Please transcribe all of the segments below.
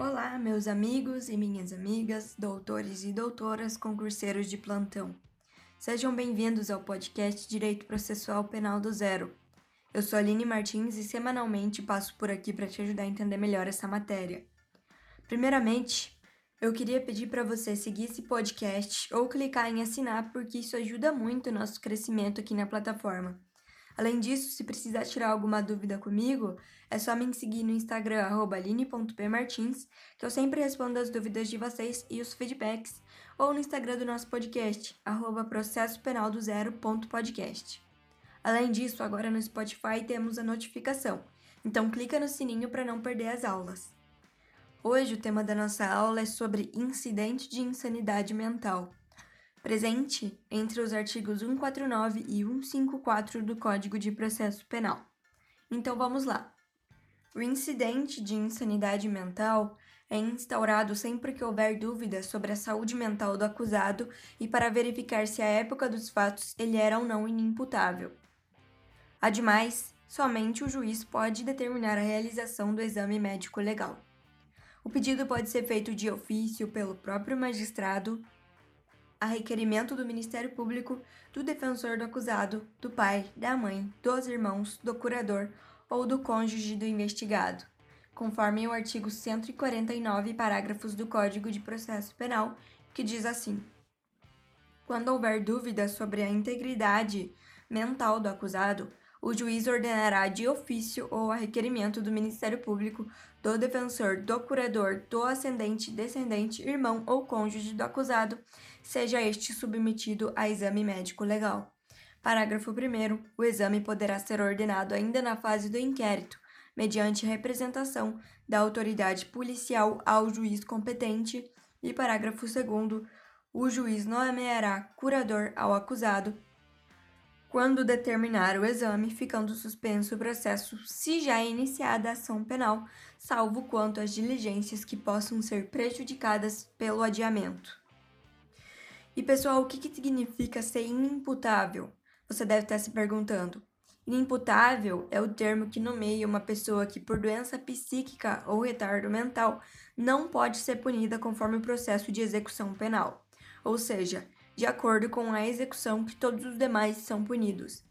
Olá, meus amigos e minhas amigas, doutores e doutoras, concurseiros de plantão. Sejam bem-vindos ao podcast Direito Processual Penal do Zero. Eu sou Aline Martins e semanalmente passo por aqui para te ajudar a entender melhor essa matéria. Primeiramente, eu queria pedir para você seguir esse podcast ou clicar em assinar, porque isso ajuda muito o nosso crescimento aqui na plataforma. Além disso, se precisar tirar alguma dúvida comigo, é só me seguir no Instagram, aline.pmartins, que eu sempre respondo as dúvidas de vocês e os feedbacks, ou no Instagram do nosso podcast, processopenaldozero.podcast. Além disso, agora no Spotify temos a notificação, então clica no sininho para não perder as aulas. Hoje o tema da nossa aula é sobre incidente de insanidade mental presente entre os artigos 149 e 154 do Código de Processo Penal. Então vamos lá. O incidente de insanidade mental é instaurado sempre que houver dúvidas sobre a saúde mental do acusado e para verificar se à época dos fatos ele era ou não inimputável. Ademais, somente o juiz pode determinar a realização do exame médico legal. O pedido pode ser feito de ofício pelo próprio magistrado a requerimento do Ministério Público, do defensor do acusado, do pai, da mãe, dos irmãos, do curador ou do cônjuge do investigado, conforme o artigo 149, parágrafos do Código de Processo Penal, que diz assim: Quando houver dúvida sobre a integridade mental do acusado, o juiz ordenará de ofício ou a requerimento do Ministério Público, do defensor, do curador, do ascendente, descendente, irmão ou cônjuge do acusado, seja este submetido a exame médico legal. Parágrafo 1. O exame poderá ser ordenado ainda na fase do inquérito, mediante representação da autoridade policial ao juiz competente. E parágrafo 2. O juiz nomeará curador ao acusado quando determinar o exame, ficando suspenso o processo se já é iniciada a ação penal, salvo quanto às diligências que possam ser prejudicadas pelo adiamento. E pessoal, o que, que significa ser inimputável? Você deve estar se perguntando. Inimputável é o termo que nomeia uma pessoa que, por doença psíquica ou retardo mental, não pode ser punida conforme o processo de execução penal. Ou seja, de acordo com a execução que todos os demais são punidos.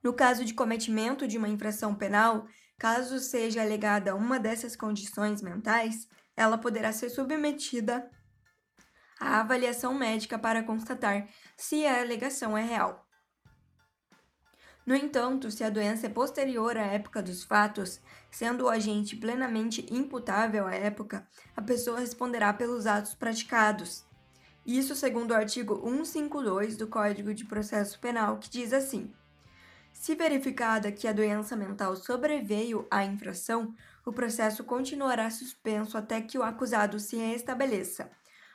No caso de cometimento de uma infração penal, caso seja alegada uma dessas condições mentais, ela poderá ser submetida à avaliação médica para constatar se a alegação é real. No entanto, se a doença é posterior à época dos fatos, sendo o agente plenamente imputável à época, a pessoa responderá pelos atos praticados, isso segundo o artigo 152 do Código de Processo Penal, que diz assim: Se verificada que a doença mental sobreveio à infração, o processo continuará suspenso até que o acusado se restabeleça.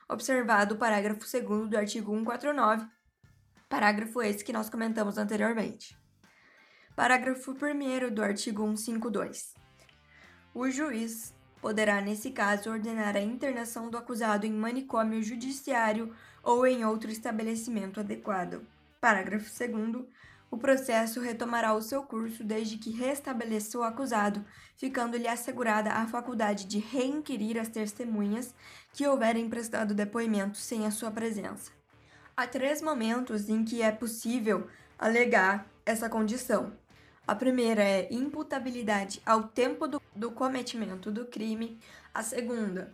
Observado o parágrafo 2 do artigo 149, parágrafo esse que nós comentamos anteriormente. Parágrafo 1 do artigo 152. O juiz poderá, nesse caso, ordenar a internação do acusado em manicômio judiciário ou em outro estabelecimento adequado. Parágrafo 2. O processo retomará o seu curso desde que restabeleça o acusado, ficando-lhe assegurada a faculdade de reinquirir as testemunhas que houverem prestado depoimento sem a sua presença. Há três momentos em que é possível alegar essa condição: a primeira é imputabilidade ao tempo do, do cometimento do crime. A segunda,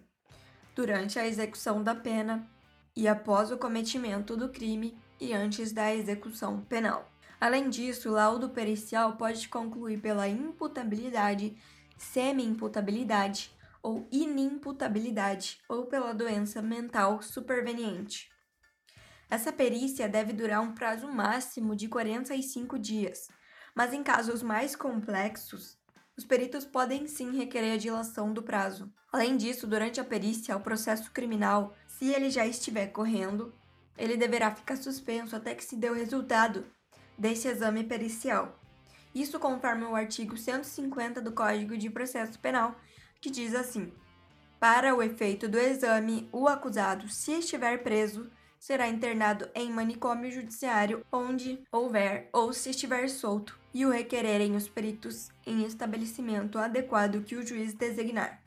durante a execução da pena e após o cometimento do crime e antes da execução penal. Além disso, o laudo pericial pode concluir pela imputabilidade, semi-imputabilidade ou inimputabilidade ou pela doença mental superveniente. Essa perícia deve durar um prazo máximo de 45 dias mas em casos mais complexos, os peritos podem sim requerer a dilação do prazo. Além disso, durante a perícia, o processo criminal, se ele já estiver correndo, ele deverá ficar suspenso até que se dê o resultado desse exame pericial. Isso conforme o artigo 150 do Código de Processo Penal, que diz assim: Para o efeito do exame, o acusado, se estiver preso, será internado em manicômio judiciário onde houver ou se estiver solto e o requererem os peritos em estabelecimento adequado que o juiz designar.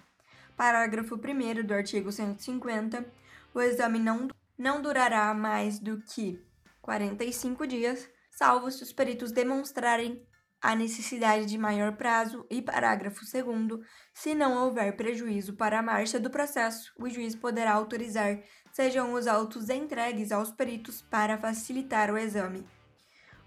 Parágrafo 1 do artigo 150. O exame não, não durará mais do que 45 dias, salvo se os peritos demonstrarem a necessidade de maior prazo e parágrafo 2 se não houver prejuízo para a marcha do processo, o juiz poderá autorizar sejam os autos entregues aos peritos para facilitar o exame.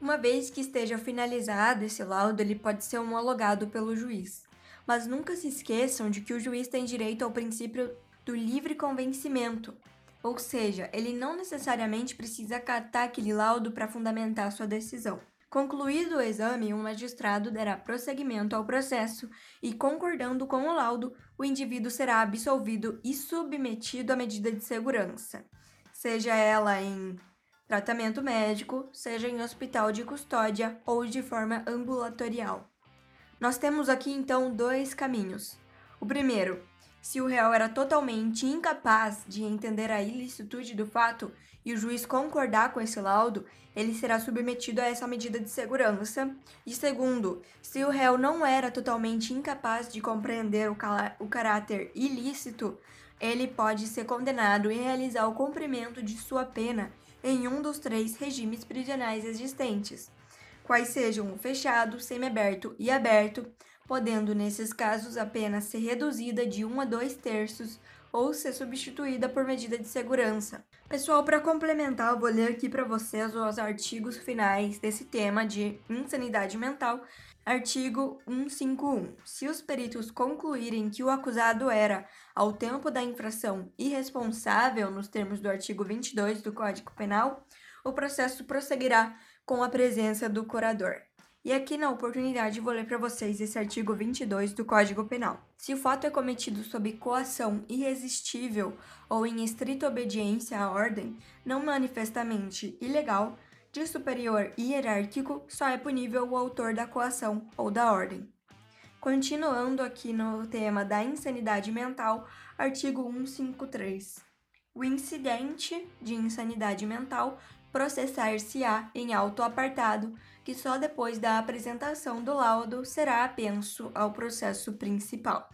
Uma vez que esteja finalizado esse laudo, ele pode ser homologado pelo juiz. Mas nunca se esqueçam de que o juiz tem direito ao princípio do livre convencimento, ou seja, ele não necessariamente precisa acatar aquele laudo para fundamentar sua decisão. Concluído o exame, o magistrado dará prosseguimento ao processo e, concordando com o laudo, o indivíduo será absolvido e submetido à medida de segurança, seja ela em tratamento médico, seja em hospital de custódia ou de forma ambulatorial. Nós temos aqui então dois caminhos. O primeiro, se o réu era totalmente incapaz de entender a ilicitude do fato e o juiz concordar com esse laudo, ele será submetido a essa medida de segurança. E segundo, se o réu não era totalmente incapaz de compreender o, o caráter ilícito, ele pode ser condenado e realizar o cumprimento de sua pena em um dos três regimes prisionais existentes, quais sejam o fechado, semiaberto e aberto, podendo nesses casos a pena ser reduzida de 1 a 2 terços ou ser substituída por medida de segurança. Pessoal, para complementar, eu vou ler aqui para vocês os artigos finais desse tema de insanidade mental. Artigo 151. Se os peritos concluírem que o acusado era, ao tempo da infração, irresponsável nos termos do artigo 22 do Código Penal, o processo prosseguirá com a presença do curador. E aqui na oportunidade vou ler para vocês esse artigo 22 do Código Penal. Se o fato é cometido sob coação irresistível ou em estrita obediência à ordem, não manifestamente ilegal, de superior hierárquico, só é punível o autor da coação ou da ordem. Continuando aqui no tema da insanidade mental, artigo 153. O incidente de insanidade mental processar-se-á em auto apartado que só depois da apresentação do laudo será apenso ao processo principal.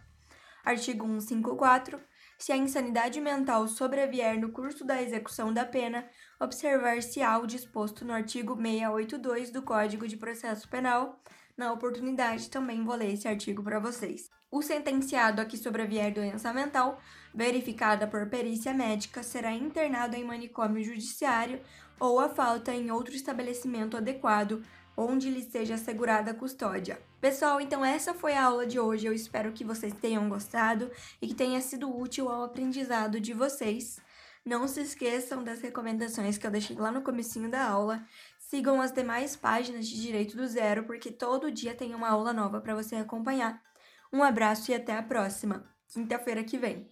Artigo 154. Se a insanidade mental sobrevier no curso da execução da pena, observar-se-á o disposto no artigo 682 do Código de Processo Penal. Na oportunidade, também vou ler esse artigo para vocês. O sentenciado a que sobrevier doença mental, verificada por perícia médica, será internado em manicômio judiciário ou a falta em outro estabelecimento adequado onde lhe seja assegurada a custódia. Pessoal, então essa foi a aula de hoje. Eu espero que vocês tenham gostado e que tenha sido útil ao aprendizado de vocês. Não se esqueçam das recomendações que eu deixei lá no comecinho da aula. Sigam as demais páginas de Direito do Zero, porque todo dia tem uma aula nova para você acompanhar. Um abraço e até a próxima, quinta-feira que vem.